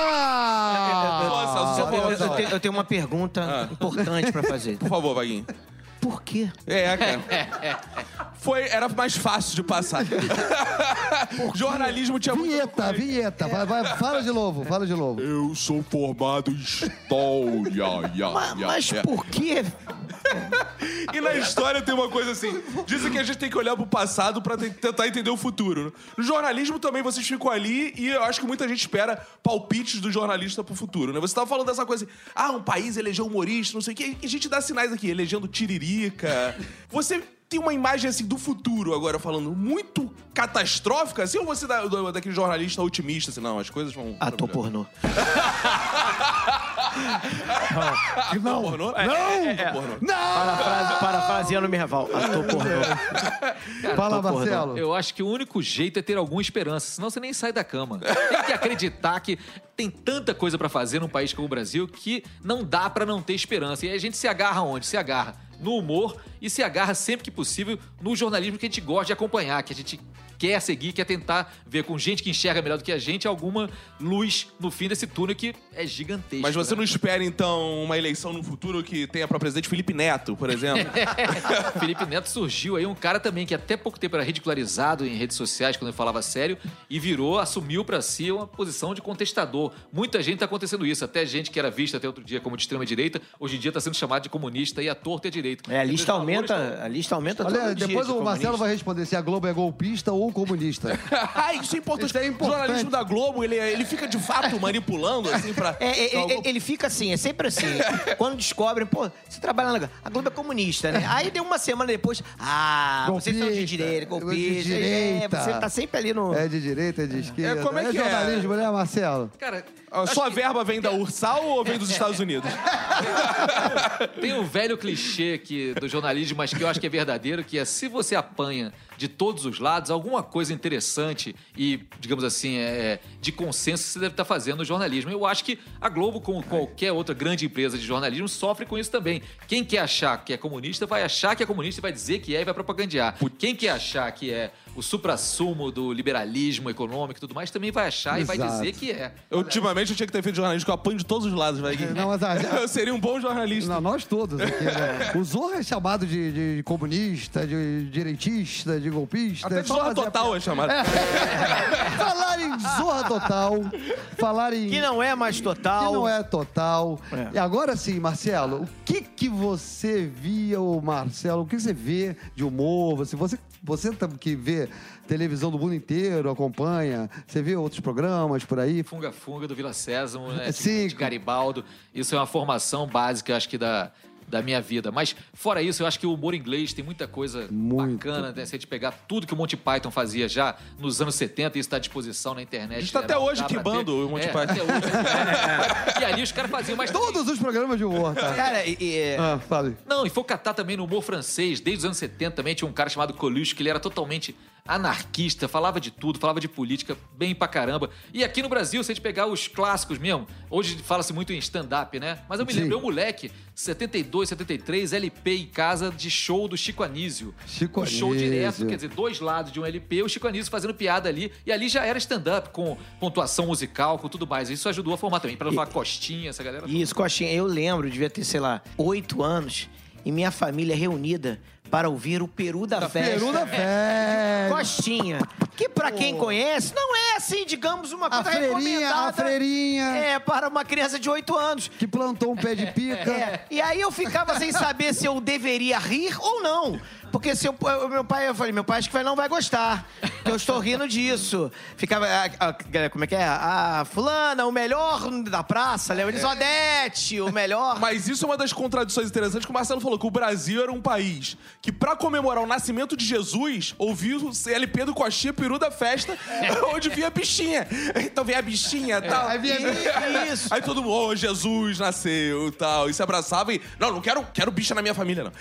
[SPEAKER 1] eu
[SPEAKER 3] Eu, tenho, eu tenho uma pergunta
[SPEAKER 1] Ah.
[SPEAKER 3] importante pra fazer.
[SPEAKER 1] Por favor, Vaguinho.
[SPEAKER 3] Por quê?
[SPEAKER 1] É, cara. Foi, era mais fácil de passar. Jornalismo tinha muito.
[SPEAKER 2] Vinheta, vinheta. Vai, vai, fala de novo, fala de novo.
[SPEAKER 1] Eu sou formado em história. ya,
[SPEAKER 3] Mas,
[SPEAKER 1] ya,
[SPEAKER 3] mas
[SPEAKER 1] ya.
[SPEAKER 3] por quê?
[SPEAKER 1] E na história tem uma coisa assim. Dizem que a gente tem que olhar pro passado pra te- tentar entender o futuro. No jornalismo também vocês ficam ali e eu acho que muita gente espera palpites do jornalista pro futuro, né? Você tava falando dessa coisa assim, ah, um país elegeu humorista, não sei o quê. E a gente dá sinais aqui, elegendo Você tem uma imagem assim do futuro agora falando muito catastrófica, assim, ou você dá, do- daquele jornalista otimista, assim, não, as coisas vão.
[SPEAKER 3] Ator pornô.
[SPEAKER 2] Não,
[SPEAKER 1] Pornô?
[SPEAKER 2] não,
[SPEAKER 1] É, pornô.
[SPEAKER 2] não!
[SPEAKER 3] Parafrase, parafraseando Merval. Ator pornô.
[SPEAKER 2] Fala,
[SPEAKER 3] Ator pornô.
[SPEAKER 2] Marcelo.
[SPEAKER 4] Eu acho que o único jeito é ter alguma esperança, senão você nem sai da cama. Tem que acreditar que tem tanta coisa pra fazer num país como o Brasil que não dá pra não ter esperança. E a gente se agarra onde? Se agarra no humor e se agarra sempre que possível no jornalismo que a gente gosta de acompanhar, que a gente quer seguir, quer tentar ver com gente que enxerga melhor do que a gente alguma luz no fim desse túnel que é gigantesco.
[SPEAKER 1] Mas você
[SPEAKER 4] né?
[SPEAKER 1] não espera, então, uma eleição no futuro que tenha pra presidente Felipe Neto, por exemplo?
[SPEAKER 4] Felipe Neto surgiu aí, um cara também que até pouco tempo era ridicularizado em redes sociais quando ele falava sério e virou, assumiu pra si uma posição de contestador. Muita gente tá acontecendo isso, até gente que era vista até outro dia como de extrema direita, hoje em dia tá sendo chamado de comunista e à torta e à direita.
[SPEAKER 3] É, a lista aumenta, a lista aumenta
[SPEAKER 2] Olha,
[SPEAKER 3] todo dia
[SPEAKER 2] depois
[SPEAKER 3] de
[SPEAKER 2] o Marcelo
[SPEAKER 3] comunista.
[SPEAKER 2] vai responder se a Globo é golpista ou comunista.
[SPEAKER 1] ah, isso é importante.
[SPEAKER 2] Isso é
[SPEAKER 1] O
[SPEAKER 2] importante.
[SPEAKER 1] jornalismo da Globo, ele, ele fica de fato manipulando, assim, pra...
[SPEAKER 3] É, é,
[SPEAKER 1] pra
[SPEAKER 3] é,
[SPEAKER 1] algum-
[SPEAKER 3] ele fica assim, é sempre assim. Quando descobrem, pô, você trabalha na Globo, a Globo é comunista, né? Aí deu uma semana depois, ah, vocês são de
[SPEAKER 2] Golpista,
[SPEAKER 3] direita,
[SPEAKER 2] de
[SPEAKER 3] golpista. É,
[SPEAKER 2] direita.
[SPEAKER 3] você tá sempre ali no.
[SPEAKER 2] É de direita, é de esquerda.
[SPEAKER 1] como é que é?
[SPEAKER 2] jornalismo, né, Marcelo?
[SPEAKER 4] Cara,
[SPEAKER 1] A sua verba vem da Ursal ou vem dos Estados Unidos?
[SPEAKER 4] Tem um velho clichê que, do jornalismo, mas que eu acho que é verdadeiro, que é se você apanha de todos os lados, alguma coisa interessante e, digamos assim, é, de consenso você deve estar fazendo no jornalismo. Eu acho que a Globo, como qualquer outra grande empresa de jornalismo, sofre com isso também. Quem quer achar que é comunista, vai achar que é comunista e vai dizer que é e vai propagandear. Quem quer achar que é o suprassumo do liberalismo econômico e tudo mais, também vai achar e vai
[SPEAKER 2] Exato.
[SPEAKER 4] dizer que é.
[SPEAKER 1] Eu, ultimamente eu tinha que ter feito jornalismo, que eu apanho de todos os lados, vai.
[SPEAKER 2] Não, mas a-
[SPEAKER 1] Eu seria um bom jornalista.
[SPEAKER 2] Não, nós todos aqui, né? O Zorra é chamado de, de comunista, de direitista, de golpista.
[SPEAKER 1] Até
[SPEAKER 2] É
[SPEAKER 1] de
[SPEAKER 2] só
[SPEAKER 1] Zorra
[SPEAKER 2] fazer a
[SPEAKER 1] Total é chamado.
[SPEAKER 2] Falar em Zorra Total, falar em...
[SPEAKER 3] Que não é mais total.
[SPEAKER 2] Que não é total.
[SPEAKER 3] É.
[SPEAKER 2] E agora sim, Marcelo, o que que você via, ô Marcelo, o que você vê de humor? Você, você, você que vê televisão do mundo inteiro, acompanha, você vê outros programas por aí?
[SPEAKER 4] Funga Funga do Vila Sésamo, né? de-
[SPEAKER 2] Sim.
[SPEAKER 4] de Garibaldo. Isso é uma formação básica, acho que, da, da minha vida. Mas, fora isso, eu acho que o humor inglês tem muita coisa
[SPEAKER 2] Muito.
[SPEAKER 4] bacana, né? Se a gente pegar tudo que o Monty Python fazia já nos anos 70, isso está à disposição na internet.
[SPEAKER 1] A gente tá
[SPEAKER 4] né?
[SPEAKER 1] até hoje
[SPEAKER 4] ter.
[SPEAKER 1] o Monty
[SPEAKER 4] É,
[SPEAKER 1] Python.
[SPEAKER 4] Até hoje. e ali os caras faziam mais...
[SPEAKER 2] Todos os programas de humor, tá?
[SPEAKER 3] Cara, e, e-
[SPEAKER 2] Ah, fale.
[SPEAKER 4] Não, e foi catar também no humor francês, desde os anos 70 também tinha um cara chamado Coluche, que ele era totalmente anarquista, falava de tudo, falava de política, bem pra caramba. E aqui no Brasil, se a gente pegar os clássicos mesmo, hoje fala-se muito em stand-up, né? Mas eu me lembro, eu moleque, 72, 73, LP em casa de show do Chico Anísio.
[SPEAKER 2] Chico
[SPEAKER 4] um show
[SPEAKER 2] Anísio.
[SPEAKER 4] direto, quer dizer, dois lados de um LP, o Chico Anísio fazendo piada ali, e ali já era stand-up, com pontuação musical, com tudo mais. Isso ajudou a formar também, pra falar Costinha, essa galera. toda.
[SPEAKER 3] Isso, Coxinha, eu lembro, devia ter, sei lá, oito anos, e minha família reunida para ouvir o Peru da, Festa.
[SPEAKER 2] Peru da festa.
[SPEAKER 3] Costinha, que pra quem conhece, não é assim, digamos, uma
[SPEAKER 2] A
[SPEAKER 3] coisa
[SPEAKER 2] freirinha,
[SPEAKER 3] recomendada.
[SPEAKER 2] a freirinha
[SPEAKER 3] É, para uma criança de oito anos.
[SPEAKER 2] que plantou um pé de pica.
[SPEAKER 3] É, e aí eu ficava sem saber se eu deveria rir ou não. Porque se eu, o meu pai, eu falei, meu pai acho que vai- não vai gostar. que Eu estou rindo disso. Ficava, a- a- como é que é? A fulana, o melhor da praça, Léo Odete, o melhor.
[SPEAKER 1] Mas isso é uma das contradições interessantes que o Marcelo falou, que o Brasil era um país que, pra comemorar o nascimento de Jesus, ouviu o CLP do Coxinha Peru da Festa, onde vinha a bichinha. Então vinha a bichinha e tal.
[SPEAKER 2] aí vinha-
[SPEAKER 3] Isso.
[SPEAKER 1] Aí todo mundo, oh, Jesus nasceu e tal. E se abraçava e. Não, não quero, quero bicha na minha família, não.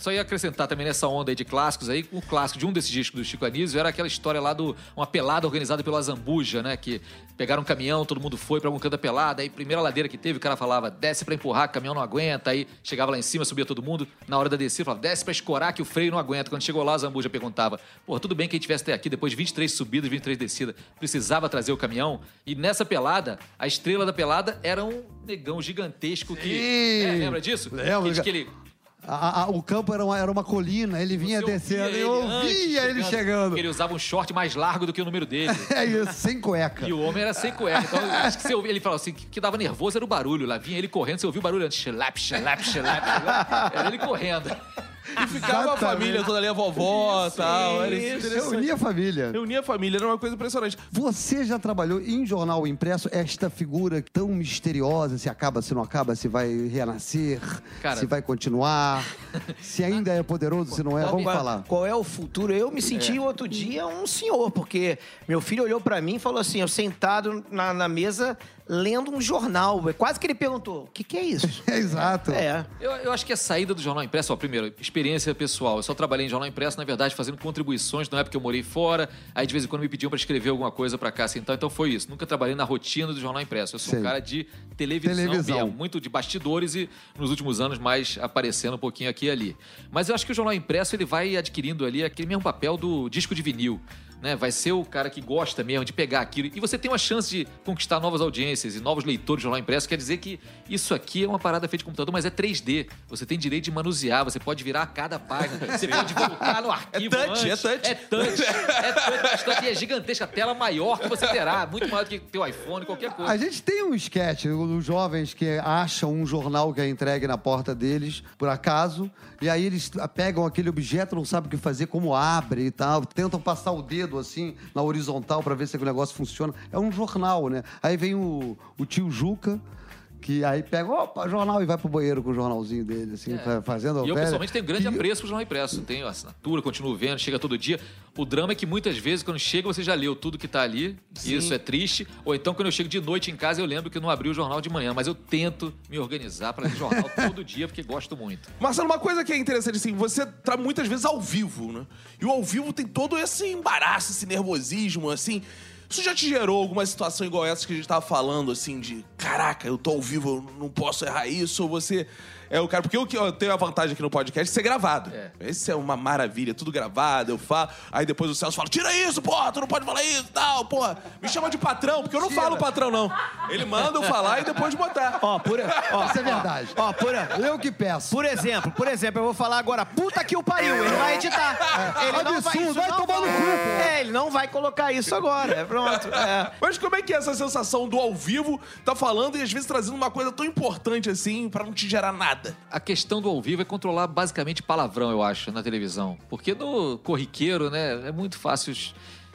[SPEAKER 4] Só ia acrescentar também nessa onda aí de clássicos aí, o clássico de um desses discos do Chico Anísio era aquela história lá do uma pelada organizada pelo Azambuja, né? Que pegaram um caminhão, todo mundo foi pra algum canto da pelada, aí primeira ladeira que teve, o cara falava, desce pra empurrar, que o caminhão não aguenta, aí chegava lá em cima, subia todo mundo, na hora da descida, falava, desce pra escorar que o freio não aguenta. Quando chegou lá, o Azambuja perguntava, pô, tudo bem que a gente tivesse até aqui, depois de 23 subidas, 23 descidas, precisava trazer o caminhão, e nessa pelada, a estrela da pelada era um negão gigantesco que... É, lembra disso?
[SPEAKER 2] Lembro.
[SPEAKER 4] Que, que ele
[SPEAKER 2] A- a- o campo era uma, era uma colina, ele vinha
[SPEAKER 4] Você
[SPEAKER 2] descendo,
[SPEAKER 4] ouvia
[SPEAKER 2] eu
[SPEAKER 4] ele antes,
[SPEAKER 2] ouvia ele chegando.
[SPEAKER 4] Ele usava um short mais largo do que o número dele.
[SPEAKER 2] É isso, sem cueca.
[SPEAKER 4] E o homem era sem cueca. Então, acho que você ouvia, ele falava assim, que, que dava nervoso era o barulho. Lá vinha ele correndo, você ouvia o barulho antes. Xelap, xelap, xelap. Era ele correndo.
[SPEAKER 1] E ficava a família toda ali, a vovó e tal. Era isso,
[SPEAKER 2] Eu unia a família.
[SPEAKER 1] Reunia a família, era uma coisa impressionante.
[SPEAKER 2] Você já trabalhou em jornal impresso, esta figura tão misteriosa, se acaba, se não acaba, se vai renascer,
[SPEAKER 4] Cara-
[SPEAKER 2] se vai continuar, se ainda é poderoso, se não é, vamos
[SPEAKER 3] Qual-
[SPEAKER 2] falar.
[SPEAKER 3] Qual é o futuro? Eu me senti outro dia um senhor, porque meu filho olhou pra mim e falou assim, eu sentado na, na mesa lendo um jornal. Quase que ele perguntou, o que, que é isso?
[SPEAKER 2] É exato.
[SPEAKER 3] É.
[SPEAKER 4] Eu, eu acho que a saída do jornal impresso, ó, primeiro, experiência pessoal. Eu só trabalhei em jornal impresso, na verdade, fazendo contribuições na época que eu morei fora. Aí de vez em quando me pediam pra escrever alguma coisa pra cá, assim, então, então foi isso. Nunca trabalhei na rotina do jornal impresso. Eu sou um
[SPEAKER 2] Sei.
[SPEAKER 4] cara de televisão,
[SPEAKER 2] Televisão.
[SPEAKER 4] mesmo, muito de bastidores e nos últimos anos mais aparecendo um pouquinho aqui e ali. Mas eu acho que o jornal impresso ele vai adquirindo ali aquele mesmo papel do disco de vinil. Né? Vai ser o cara que gosta mesmo de pegar aquilo. E você tem uma chance de conquistar novas audiências e novos leitores de jornal impresso. Quer dizer que isso aqui é uma parada feita de computador, mas é 3D. Você tem direito de manusear, você pode virar a cada página. Você pode voltar no arquivo.
[SPEAKER 1] touch,
[SPEAKER 4] antes.
[SPEAKER 1] é touch.
[SPEAKER 4] É touch. É touch. Isso aqui é gigantesca, a tela maior que você terá. Muito maior do que teu iPhone, qualquer coisa.
[SPEAKER 2] A gente tem um sketch dos jovens que acham um jornal que é entregue na porta deles, por acaso, e aí eles pegam aquele objeto, não sabem o que fazer, como abre e tal, tentam passar o dedo assim na horizontal pra ver se o negócio funciona. É um jornal, né? Aí vem o, o tio Juca. Que aí pega, opa, jornal e vai pro banheiro com o jornalzinho dele, assim, fa- fazendo a
[SPEAKER 4] É. E eu,
[SPEAKER 2] velha.
[SPEAKER 4] pessoalmente, tenho grande
[SPEAKER 2] Que-
[SPEAKER 4] apreço pro jornal impresso. Tenho assinatura, continuo vendo, chega todo dia. O drama é que muitas vezes, quando chega, você já leu tudo que tá ali. E isso é triste. Ou então, quando eu chego de noite em casa, eu lembro que eu não abri o jornal de manhã. Mas eu tento me organizar para ler jornal todo dia, porque gosto muito.
[SPEAKER 1] Marcelo, uma coisa que é interessante, assim, você tá muitas vezes ao vivo, né? E o ao vivo tem todo esse embaraço, esse nervosismo, assim. Isso já te gerou alguma situação igual essa que a gente tava falando, assim, de caraca, eu tô ao vivo, eu não posso errar isso, ou você é o cara. Porque eu, que- eu tenho a vantagem aqui no podcast de ser gravado.
[SPEAKER 4] É.
[SPEAKER 1] Esse é uma maravilha, tudo gravado, eu falo. Aí depois o Celso fala: tira isso, porra, tu não pode falar isso, tal, porra. Me chama de patrão, porque eu não falo patrão, não. Ele manda eu falar e depois botar.
[SPEAKER 3] Ó, por, ó,
[SPEAKER 2] Isso é verdade.
[SPEAKER 3] ó, por,
[SPEAKER 2] Eu que peço.
[SPEAKER 3] por exemplo, por exemplo, eu vou falar agora, puta que o pariu, ele vai editar. Ele não vai,
[SPEAKER 2] Absurdo,
[SPEAKER 3] isso
[SPEAKER 2] vai
[SPEAKER 3] não
[SPEAKER 2] tomar no cu, pô.
[SPEAKER 3] É, ele não vai colocar isso agora, é pronto. É.
[SPEAKER 1] Mas como é que é essa sensação do ao vivo, tá falando e às vezes trazendo uma coisa tão importante assim pra não te gerar nada?
[SPEAKER 4] A questão do ao vivo é controlar basicamente palavrão, eu acho, na televisão. Porque no corriqueiro, né, é muito fácil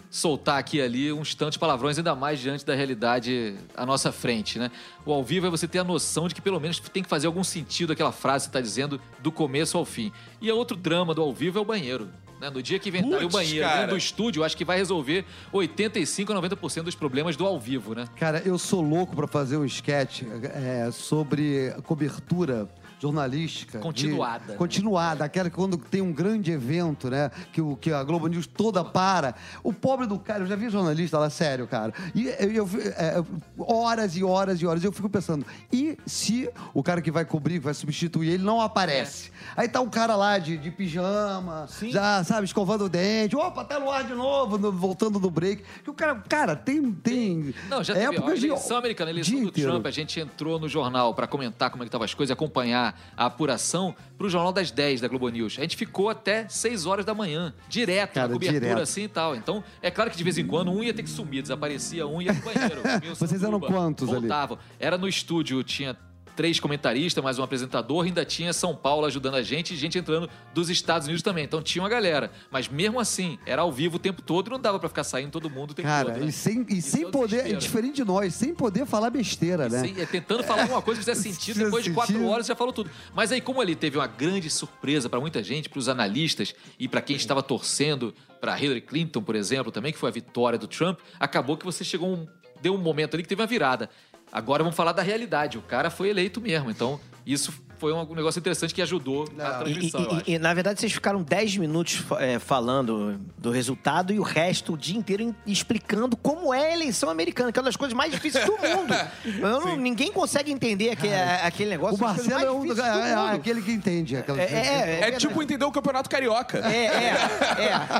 [SPEAKER 4] soltar aqui e ali uns tantos palavrões, ainda mais diante da realidade à nossa frente, né? O ao vivo é você ter a noção de que pelo menos tem que fazer algum sentido aquela frase que você está dizendo do começo ao fim. E a outro drama do ao vivo é o banheiro. Né? No dia que inventarem o banheiro
[SPEAKER 1] cara.
[SPEAKER 4] dentro do estúdio, eu acho que vai resolver 85 a 90% dos problemas do ao vivo, né?
[SPEAKER 2] Cara, eu sou louco pra fazer um sketch é, sobre cobertura jornalística. de-
[SPEAKER 4] Continuada, né?
[SPEAKER 2] continuada, aquela que quando tem um grande evento, né? Que, o, que a Globo News toda para. O pobre do cara, eu já vi jornalista lá, sério, cara. E eu, eu é, horas e horas e horas. Eu fico pensando, e se o cara que vai cobrir, que vai substituir ele, não aparece? Aí tá um cara lá de, de pijama, já, sabe, escovando o dente. Opa, tá no ar de novo, no- voltando do break. Que o cara, cara, tem. tem
[SPEAKER 4] Não, já teve ó, a
[SPEAKER 2] épocas de-
[SPEAKER 4] eleição americana, eleição do
[SPEAKER 2] inteiro.
[SPEAKER 4] Trump, a gente entrou no jornal pra comentar como é que estavam as coisas, acompanhar a apuração pro jornal das 10 da Globo News. A gente ficou até 6 horas da manhã, direto,
[SPEAKER 2] Cara,
[SPEAKER 4] na cobertura
[SPEAKER 2] direto.
[SPEAKER 4] assim e tal. Então, é claro que de vez em quando um ia ter que sumir, desaparecia, um ia pro banheiro.
[SPEAKER 2] Vocês eram quantos ali?
[SPEAKER 4] voltavam. Era no estúdio, tinha três comentaristas, mais um apresentador, ainda tinha São Paulo ajudando a gente e gente entrando dos Estados Unidos também. Então tinha uma galera. Mas mesmo assim, era ao vivo o tempo todo e não dava pra ficar saindo todo mundo o tempo
[SPEAKER 2] Cara,
[SPEAKER 4] todo. né?
[SPEAKER 2] e sem, e sem
[SPEAKER 4] é o
[SPEAKER 2] poder,
[SPEAKER 4] desespero.
[SPEAKER 2] diferente de nós, sem poder falar besteira, né?
[SPEAKER 4] Sim, é tentando falar alguma coisa que fizesse sentido, depois de quatro horas já falou tudo. Mas aí, como ali teve uma grande surpresa para muita gente, para os analistas e para quem estava torcendo para Hillary Clinton, por exemplo, também, que foi a vitória do Trump, acabou que você chegou um. Deu um momento ali que teve uma virada. Agora vamos falar da realidade. O cara foi eleito mesmo. Então, isso foi um negócio interessante que ajudou a
[SPEAKER 3] E,
[SPEAKER 4] transmissão,
[SPEAKER 3] e-
[SPEAKER 4] acho.
[SPEAKER 3] e, na verdade, vocês ficaram 10 minutos é, falando do resultado e o resto, o dia inteiro, explicando como é a eleição americana, que é uma das coisas mais difíceis do mundo. Eu não- ninguém consegue entender aque- aquele negócio.
[SPEAKER 2] O Marcelo é, um,
[SPEAKER 3] difíceis do
[SPEAKER 2] é, é aquele que entende. Aquela,
[SPEAKER 3] É, é, é,
[SPEAKER 1] É, tipo entender o campeonato carioca.
[SPEAKER 3] É, é,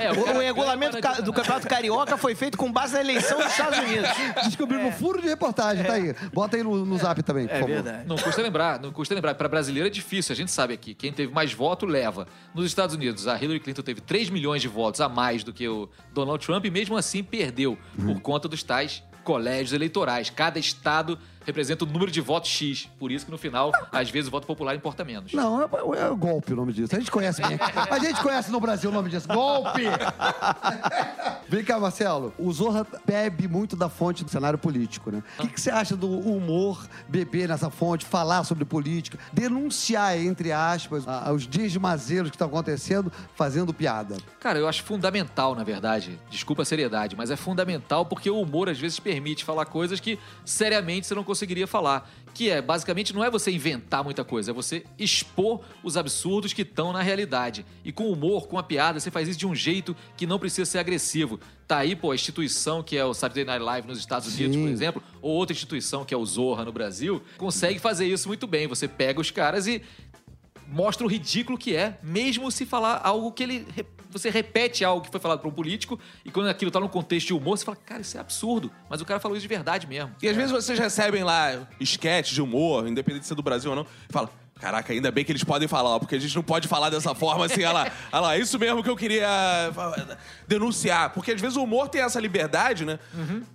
[SPEAKER 3] é.
[SPEAKER 4] É, o
[SPEAKER 3] o, regulamento ca-
[SPEAKER 4] não
[SPEAKER 3] do Campeonato Carioca foi feito com base na eleição dos Estados Unidos.
[SPEAKER 2] Descobriu no furo de reportagem, tá aí. Bota aí no, no zap também, por
[SPEAKER 3] É
[SPEAKER 2] favor.
[SPEAKER 3] verdade.
[SPEAKER 4] Não custa lembrar, não custa lembrar. Para brasileiro é difícil, a gente sabe aqui. Quem teve mais voto leva. Nos Estados Unidos, a Hillary Clinton teve 3 milhões de votos a mais do que o Donald Trump e mesmo assim perdeu por conta dos tais colégios eleitorais. Cada estado representa o número de votos X. Por isso que no final, às vezes, o voto popular importa menos.
[SPEAKER 2] Não, é, é golpe o nome disso. A gente conhece bem. A gente conhece no Brasil o nome disso. Golpe! Vem cá, Marcelo. O Zorra bebe muito da fonte do cenário político, né? O que, você acha do humor beber nessa fonte, falar sobre política, denunciar, entre aspas, os desmazeiros que estão acontecendo, fazendo piada?
[SPEAKER 4] Cara, eu acho fundamental, na verdade. Desculpa a seriedade, mas é fundamental porque o humor às vezes permite falar coisas que seriamente você não conseguiria falar. Que é, basicamente, não é você inventar muita coisa, é você expor os absurdos que estão na realidade. E com humor, com a piada, você faz isso de um jeito que não precisa ser agressivo. Tá aí, pô, a instituição que é o Saturday Night Live nos Estados Unidos,
[SPEAKER 2] Sim.
[SPEAKER 4] por exemplo, ou outra instituição que é o Zorra no Brasil, consegue fazer isso muito bem. Você pega os caras e mostra o ridículo que é, mesmo se falar algo que ele. Você repete algo que foi falado por um político, e quando aquilo tá num contexto de humor, você fala, cara, isso é absurdo. Mas o cara falou isso de verdade mesmo.
[SPEAKER 1] E às vezes vocês recebem lá sketch de humor, independente de ser do Brasil ou não, e fala. Caraca, ainda bem que eles podem falar, ó, porque a gente não pode falar dessa forma assim, olha lá, olha lá, isso mesmo que eu queria denunciar. Porque às vezes o humor tem essa liberdade, né?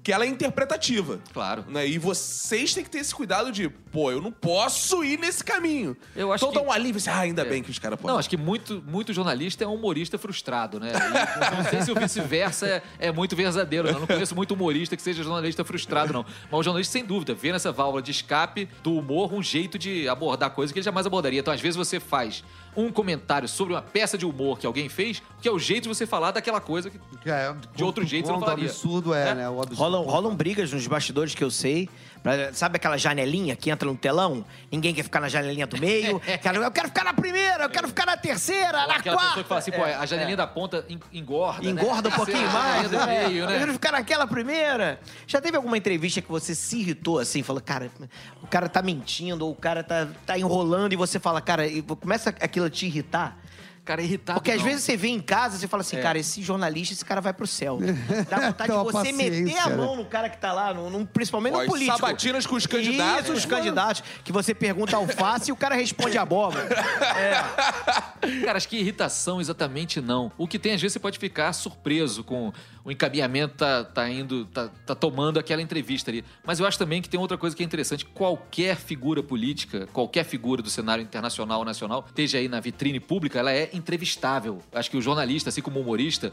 [SPEAKER 1] Que ela é interpretativa.
[SPEAKER 4] Claro.
[SPEAKER 1] Né? E vocês têm que ter esse cuidado de, pô, eu não posso ir nesse caminho.
[SPEAKER 4] Eu acho
[SPEAKER 1] então
[SPEAKER 4] que-
[SPEAKER 1] dá um alívio, assim, ah, ainda
[SPEAKER 4] É.
[SPEAKER 1] bem que os caras podem.
[SPEAKER 4] Não, acho que muito, muito jornalista é um humorista frustrado, né? E não sei se o vice-versa é, é muito verdadeiro, não. Eu não conheço muito humorista que seja jornalista frustrado, não. Mas o jornalista, sem dúvida, vê nessa válvula de escape do humor um jeito de abordar coisas que ele jamais abordaria. Então, às vezes, você faz um comentário sobre uma peça de humor que alguém fez, que é o jeito de você falar daquela coisa que
[SPEAKER 2] Que é,
[SPEAKER 4] De outro jeito você não falaria.
[SPEAKER 2] absurdo é,
[SPEAKER 4] É.
[SPEAKER 2] né? O absurdo.
[SPEAKER 3] Rolam, rolam brigas nos bastidores que eu sei. Pra- sabe aquela janelinha que entra no telão? Ninguém quer ficar na janelinha do meio. Eu quero ficar na primeira, eu quero ficar na terceira, na
[SPEAKER 4] aquela pessoa que fala
[SPEAKER 3] quarta.
[SPEAKER 4] assim, pô, a janelinha da ponta en- engorda, né?
[SPEAKER 3] Engorda um pouquinho mais.
[SPEAKER 4] do
[SPEAKER 3] né?
[SPEAKER 4] meio,
[SPEAKER 3] Eu
[SPEAKER 4] né?
[SPEAKER 3] quero ficar naquela primeira. Já teve alguma entrevista que você se irritou assim? Falou, cara, o cara tá mentindo, ou o cara tá, tá enrolando, e você fala, cara, e começa aquilo a te irritar?
[SPEAKER 4] Cara, é irritado.
[SPEAKER 3] Porque às
[SPEAKER 4] não.
[SPEAKER 3] vezes você vê em casa e fala assim,
[SPEAKER 4] É.
[SPEAKER 3] cara, esse jornalista, esse cara vai pro céu. Dá vontade de você meter a
[SPEAKER 2] paciência,
[SPEAKER 3] mão no cara que tá lá, no, no- principalmente
[SPEAKER 1] Ó,
[SPEAKER 3] no político.
[SPEAKER 1] sabatinas com os candidatos,
[SPEAKER 3] Isso, os candidatos. Que você pergunta alface e o cara responde abóbora.
[SPEAKER 4] Cara, acho que irritação exatamente não. O que tem, às vezes, você pode ficar surpreso com o encaminhamento tá, tá indo, tá, tá tomando aquela entrevista ali. Mas eu acho também que tem outra coisa que é interessante. Qualquer figura política, qualquer figura do cenário internacional ou nacional, esteja aí na vitrine pública, ela é entrevistável. Acho que o jornalista, assim como o humorista,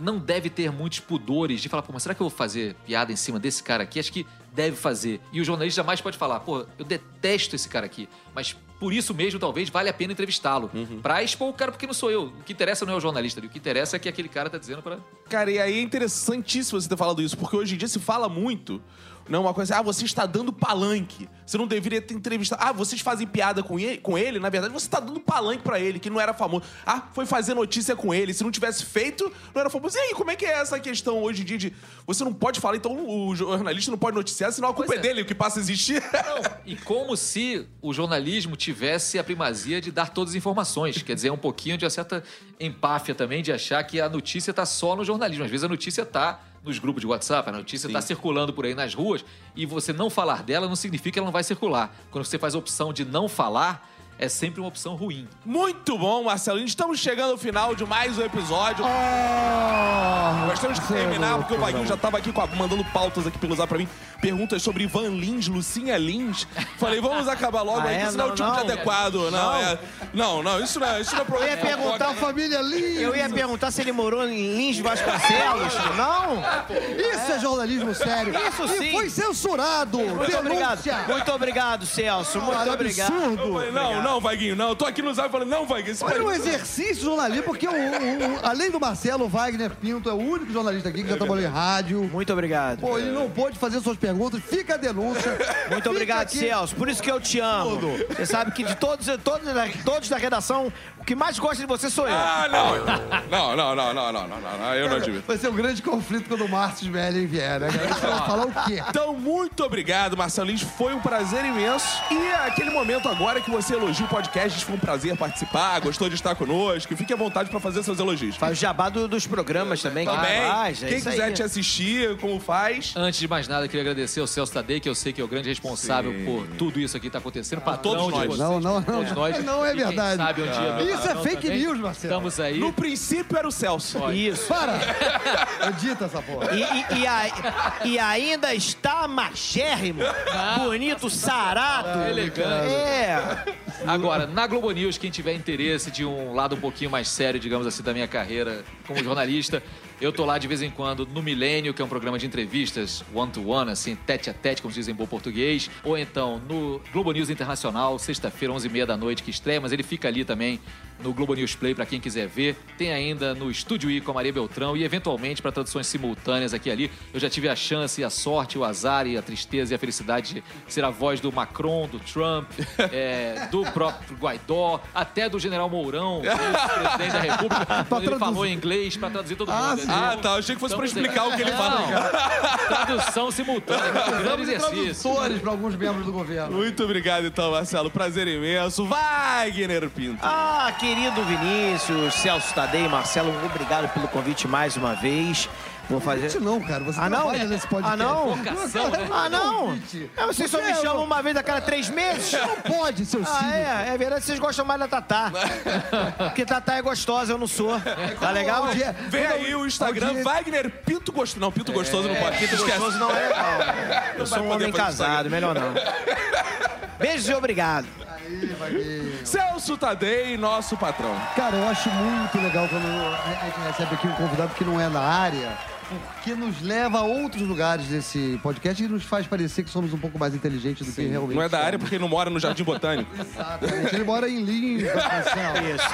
[SPEAKER 4] não deve ter muitos pudores de falar, pô, mas será que eu vou fazer piada em cima desse cara aqui? Acho que deve fazer. E o jornalista jamais pode falar, pô, eu detesto esse cara aqui, mas por isso mesmo, talvez, vale a pena entrevistá-lo. Pra expor o cara, porque não sou eu. O que interessa não é o jornalista ali, o que interessa é que aquele cara tá dizendo pra
[SPEAKER 1] Cara, e aí é interessantíssimo você ter falado isso, porque hoje em dia se fala muito, não uma coisa assim, ah, você está dando palanque. Você não deveria ter entrevistado. Ah, vocês fazem piada com ele, com ele, na verdade, você está dando palanque pra ele, que não era famoso. Ah, foi fazer notícia com ele. Se não tivesse feito, não era famoso. E aí, como é que é essa questão hoje em dia de você não pode falar, então o jornalista não pode noticiar, senão a culpa é
[SPEAKER 4] é.
[SPEAKER 1] dele, o que passa a existir.
[SPEAKER 4] E como se o jornalismo tivesse a primazia de dar todas as informações. Quer dizer, é um pouquinho de uma certa empáfia também de achar que a notícia está só no jornalismo. Às vezes a notícia está nos grupos de WhatsApp, a notícia está circulando por aí nas ruas e você não falar dela não significa que ela não vai circular. Quando você faz a opção de não falar, é sempre uma opção ruim.
[SPEAKER 1] Muito bom, Marcelinho. Estamos chegando ao final de mais um episódio.
[SPEAKER 2] Ah,
[SPEAKER 1] Nós temos que terminar, porque o Vaguinho
[SPEAKER 2] não.
[SPEAKER 1] já tava aqui com a- mandando pautas aqui pelo zap pra mim. Perguntas sobre Ivan Lins, Lucinha Lins. Falei, vamos acabar logo
[SPEAKER 3] Ah,
[SPEAKER 1] aí,
[SPEAKER 3] é?
[SPEAKER 1] que senão é o
[SPEAKER 3] Não,
[SPEAKER 1] tipo de
[SPEAKER 3] não.
[SPEAKER 1] adequado. Não,
[SPEAKER 3] Não.
[SPEAKER 1] é. Não, não, isso não é, isso não é
[SPEAKER 3] Eu
[SPEAKER 1] problema.
[SPEAKER 3] ia perguntar,
[SPEAKER 2] A família linda.
[SPEAKER 3] eu ia perguntar se ele morou em Lins Vasconcelos. Não?
[SPEAKER 2] Isso é jornalismo sério.
[SPEAKER 3] Isso
[SPEAKER 2] E
[SPEAKER 3] sim.
[SPEAKER 2] foi censurado.
[SPEAKER 3] Muito obrigado.
[SPEAKER 2] Denúncia.
[SPEAKER 3] Muito obrigado, Celso. Muito
[SPEAKER 2] Olha,
[SPEAKER 3] obrigado.
[SPEAKER 2] absurdo.
[SPEAKER 1] Falei, Não, não, Vaguinho, não. Eu tô aqui no zap falando, não, Vaguinho. esse
[SPEAKER 2] Olha um
[SPEAKER 1] pergunta-
[SPEAKER 2] exercício jornalístico, porque o, o- o- além do Marcelo, o Wagner Pinto é o único jornalista aqui que já trabalhou em rádio.
[SPEAKER 3] Muito obrigado.
[SPEAKER 2] Pô, ele não pôde fazer suas perguntas, fica a denúncia.
[SPEAKER 3] Muito
[SPEAKER 2] Fica
[SPEAKER 3] obrigado,
[SPEAKER 2] aqui.
[SPEAKER 3] Celso. Por isso que eu te amo. Você sabe que de todos, todos, todos da redação, o que mais gosta de você sou eu.
[SPEAKER 1] Ah, não. Não, não, não, não, não, não, não, não, eu não admito.
[SPEAKER 2] Vai ser um grande conflito quando o Márcio Smelling vier, né? cara? Vai falar o quê?
[SPEAKER 1] Então, muito obrigado, Marcelo Lins. Foi um prazer imenso. E é aquele momento agora que você elogia o podcast, foi um prazer participar, gostou de estar conosco. Fique à vontade pra fazer seus elogios.
[SPEAKER 3] Faz o jabá do- dos programas também. que
[SPEAKER 1] Também,
[SPEAKER 3] faz, é
[SPEAKER 1] quem
[SPEAKER 3] isso
[SPEAKER 1] quiser
[SPEAKER 3] aí.
[SPEAKER 1] te assistir, como faz.
[SPEAKER 4] Antes de mais nada, eu queria agradecer ao Celso Tadei, que eu sei que é o grande responsável por tudo isso aqui que está acontecendo. Patrão
[SPEAKER 1] todos nós.
[SPEAKER 4] vocês,
[SPEAKER 2] Não, não, não.
[SPEAKER 4] todos nós.
[SPEAKER 2] Não é
[SPEAKER 4] quem
[SPEAKER 2] verdade.
[SPEAKER 4] sabe um dia meu
[SPEAKER 2] Isso é fake
[SPEAKER 4] também.
[SPEAKER 2] news, Marcelo.
[SPEAKER 4] Estamos aí.
[SPEAKER 1] No princípio era o Celso.
[SPEAKER 3] Isso.
[SPEAKER 2] Para! Edita essa porra.
[SPEAKER 3] E, e- e a- e ainda está magérrimo, bonito, sarado.
[SPEAKER 4] elegante.
[SPEAKER 3] É.
[SPEAKER 4] Agora, na Globo News, quem tiver interesse de um lado um pouquinho mais sério, digamos assim, da minha carreira como jornalista, eu tô lá de vez em quando no Milênio, que é um programa de entrevistas one-to-one, assim, tete a tete, como se diz em bom português. Ou então no Globo News Internacional, sexta-feira, 11h30 da noite, que estreia, mas ele fica ali também no Globo News Play, pra quem quiser ver. Tem ainda no Estúdio I com a Maria Beltrão e, eventualmente, para traduções simultâneas aqui e ali. Eu já tive a chance, a sorte, o azar e a tristeza e a felicidade de ser a voz do Macron, do Trump, é, do próprio Guaidó, até do General Mourão, presidente da República, quando ele falou em inglês para traduzir todo mundo.
[SPEAKER 2] Ah?
[SPEAKER 1] Ah, tá. Eu achei que fosse pra
[SPEAKER 4] Estamos-
[SPEAKER 1] explicar o que ele fala.
[SPEAKER 4] Tradução simultânea, um grande exercício.
[SPEAKER 2] Tradutores para alguns membros do governo.
[SPEAKER 1] Muito obrigado, então, Marcelo. Prazer imenso. Wagner Pinto.
[SPEAKER 3] Ah, querido Vinícius, Celso Tadei, Marcelo, obrigado pelo convite mais uma vez. Vou fazer.
[SPEAKER 2] Convite não, cara. Você
[SPEAKER 3] Ah, não?
[SPEAKER 2] trabalha nesse podcast.
[SPEAKER 3] Ah, não?
[SPEAKER 4] Vocação, né?
[SPEAKER 3] Ah, não? É, vocês só me chamam uma vez a cada três meses?
[SPEAKER 2] Não pode, seu
[SPEAKER 3] Ah,
[SPEAKER 2] cínico.
[SPEAKER 3] é, é verdade, vocês gostam mais da Tatá. Porque Tatá é gostosa, eu não sou. Tá legal?
[SPEAKER 2] É?
[SPEAKER 1] Vem aí o Instagram,
[SPEAKER 2] é?
[SPEAKER 1] Wagner Pinto Gostoso. Não, Pinto Gostoso não pode. Pinto.
[SPEAKER 3] Gostoso não é legal. Eu sou um homem casado, melhor não. Beijos e obrigado.
[SPEAKER 2] Aí, Vaguinho.
[SPEAKER 1] Celso Tadei, nosso patrão.
[SPEAKER 2] Cara, eu acho muito legal quando a gente recebe aqui um convidado que não é da área, porque nos leva a outros lugares desse podcast e nos faz parecer que somos um pouco mais inteligentes do que realmente
[SPEAKER 1] Não é da área porque não mora no Jardim Botânico.
[SPEAKER 2] Exatamente. Ele mora em Lins, Marcelo.
[SPEAKER 3] Isso.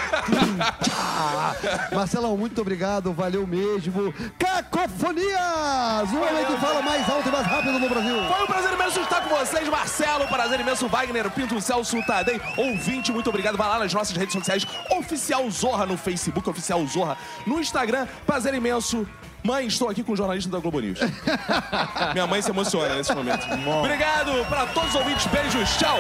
[SPEAKER 2] Marcelão, muito obrigado, valeu mesmo. Cacofonias! O homem que fala mais alto e mais rápido no Brasil.
[SPEAKER 1] Foi um prazer imenso estar com vocês, Marcelo. Prazer imenso, Wagner Pinto, Celso Tadei. Ouvinte, muito obrigado. Vai lá nas nossas redes sociais. Oficial Zorra no Facebook, Oficial Zorra no Instagram. Prazer imenso. Mãe, estou aqui com o jornalista da Globo News. Minha mãe se emociona nesse momento. Obrigado para todos os ouvintes. Beijos. Tchau.